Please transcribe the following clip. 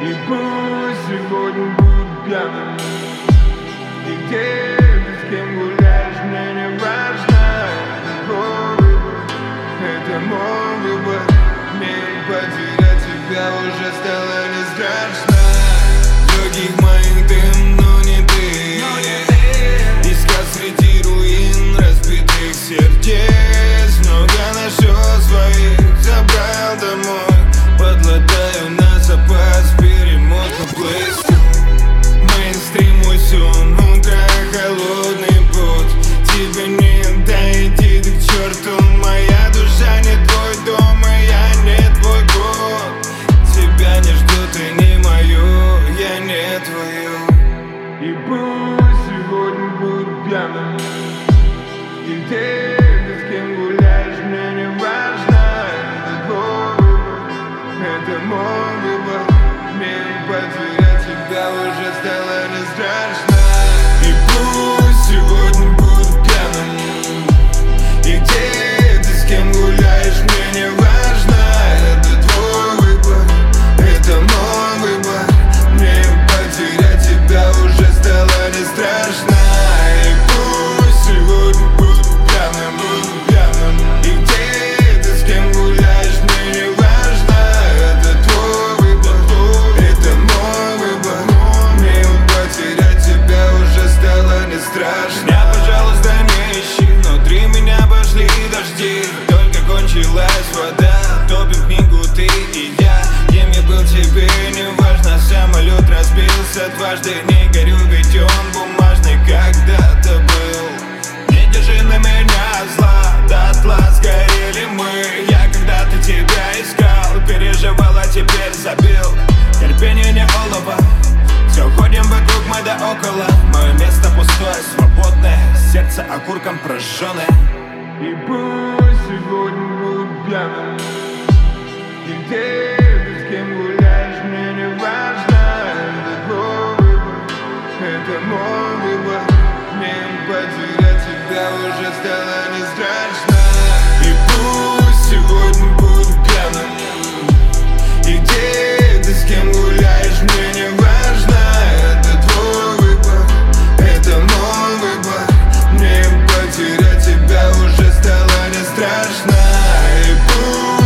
И пусть сегодня будет пьяным. И где ты с кем гуляешь, мне не важно твой выбор, это мой выбор. Мне потерять тебя уже стало плейлисту Мейнстрим усюн, утро холодный путь Тебе не дойти, ты черту Моя душа не твой дом, и я не твой год. Тебя не жду, ты не мою, я не твою. И пусть сегодня будет пьяным. И где ты с кем гуляешь, мне не важно Это твой выбор, это мой выбор потерять тебя уже стало не разлилась вода Топим книгу ты и я. Кем я был теперь, не важно Самолет разбился. Дважды Не горю, ведь он бумажный когда-то был. Не держи на меня зла, дотла сгорели мы. Я когда-то тебя искал, переживал, а теперь забил. Терпение не олово, все ходим вокруг мы да около. Мое место пустое, свободное Сердце окурком прожженное И было пьяным И где ты с кем гуляешь, мне не важно. Это твой выбор, это мой выбор. Мне потерять тебя уже стало не страшно. И пусть сегодня буду пьяным. И где ты с кем гуляешь, мне не важно. Это твой выбор, это мой выбор. Мне потерять тебя уже стало не страшно. you